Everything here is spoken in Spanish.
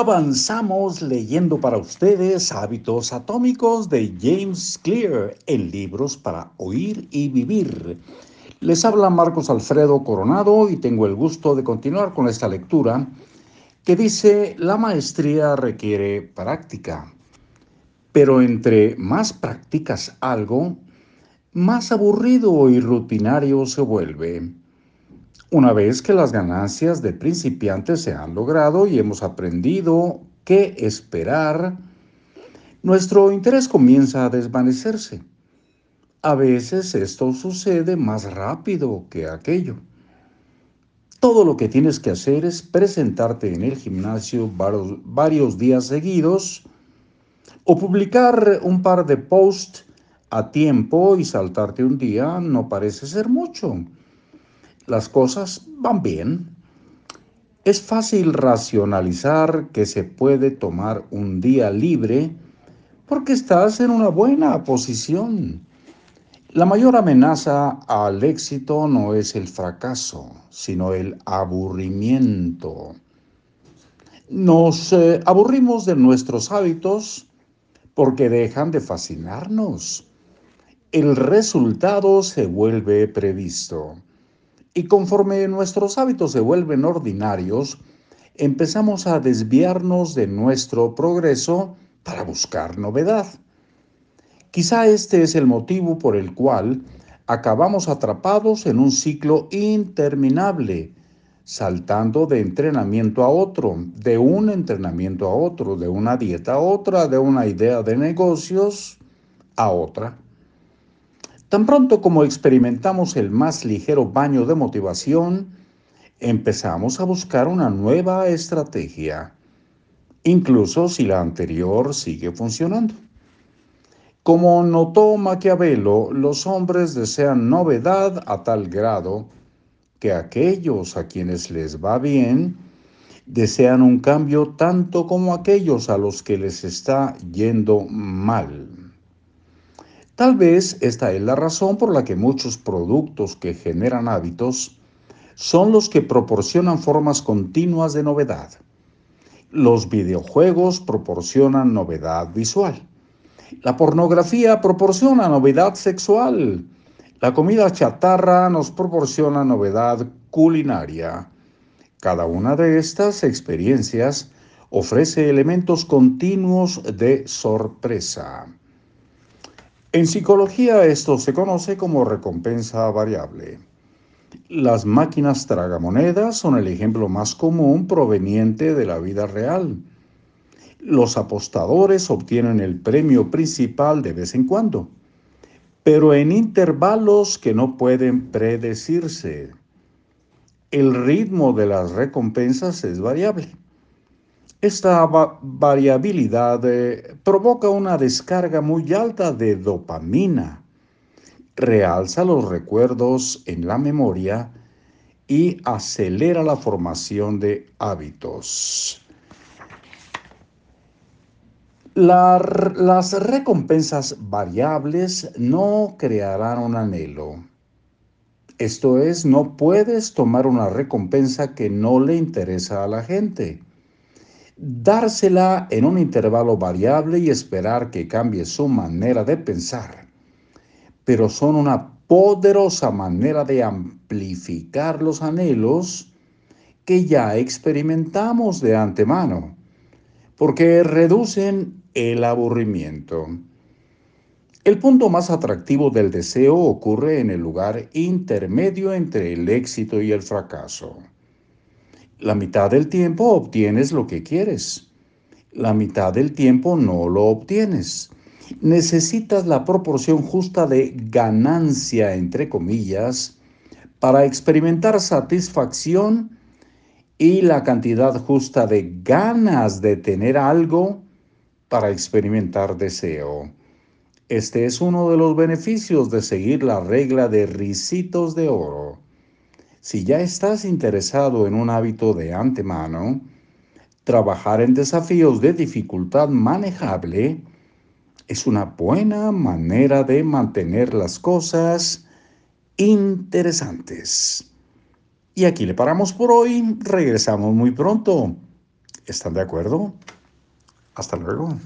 Avanzamos leyendo para ustedes Hábitos Atómicos de James Clear en libros para oír y vivir. Les habla Marcos Alfredo Coronado y tengo el gusto de continuar con esta lectura que dice, la maestría requiere práctica, pero entre más practicas algo, más aburrido y rutinario se vuelve. Una vez que las ganancias de principiantes se han logrado y hemos aprendido qué esperar, nuestro interés comienza a desvanecerse. A veces esto sucede más rápido que aquello. Todo lo que tienes que hacer es presentarte en el gimnasio varios, días seguidos o publicar un par de posts a tiempo y saltarte un día no parece ser mucho las cosas van bien. Es fácil racionalizar que se puede tomar un día libre porque estás en una buena posición. La mayor amenaza al éxito no es el fracaso, sino el aburrimiento. Nos eh, aburrimos de nuestros hábitos porque dejan de fascinarnos. El resultado se vuelve previsto. Y conforme nuestros hábitos se vuelven ordinarios, empezamos a desviarnos de nuestro progreso para buscar novedad. Quizá este es el motivo por el cual acabamos atrapados en un ciclo interminable, saltando de entrenamiento a otro, de un entrenamiento a otro, de una dieta a otra, de una idea de negocios a otra. Tan pronto como experimentamos el más ligero baño de motivación, empezamos a buscar una nueva estrategia, incluso si la anterior sigue funcionando. Como notó Maquiavelo, los hombres desean novedad a tal grado que aquellos a quienes les va bien desean un cambio tanto como aquellos a los que les está yendo mal. Tal vez esta es la razón por la que muchos productos que generan hábitos son los que proporcionan formas continuas de novedad. Los videojuegos proporcionan novedad visual. La pornografía proporciona novedad sexual. La comida chatarra nos proporciona novedad culinaria. Cada una de estas experiencias ofrece elementos continuos de sorpresa. En psicología esto se conoce como recompensa variable. Las máquinas tragamonedas son el ejemplo más común proveniente de la vida real. Los apostadores obtienen el premio principal de vez en cuando, pero en intervalos que no pueden predecirse. El ritmo de las recompensas es variable. Esta variabilidad eh, provoca una descarga muy alta de dopamina, realza los recuerdos en la memoria y acelera la formación de hábitos. las recompensas variables no crearán un anhelo. Esto es, no puedes tomar una recompensa que no le interesa a la gente dársela en un intervalo variable y esperar que cambie su manera de pensar, pero son una poderosa manera de amplificar los anhelos que ya experimentamos de antemano, porque reducen el aburrimiento. El punto más atractivo del deseo ocurre en el lugar intermedio entre el éxito y el fracaso. La mitad del tiempo obtienes lo que quieres. La mitad del tiempo no lo obtienes. Necesitas la proporción justa de ganancia, entre comillas, para experimentar satisfacción y la cantidad justa de ganas de tener algo para experimentar deseo. Este es uno de los beneficios de seguir la regla de risitos de oro. Si ya estás interesado en un hábito de antemano, trabajar en desafíos de dificultad manejable es una buena manera de mantener las cosas interesantes. Y aquí le paramos por hoy. Regresamos muy pronto. ¿Están de acuerdo? Hasta luego.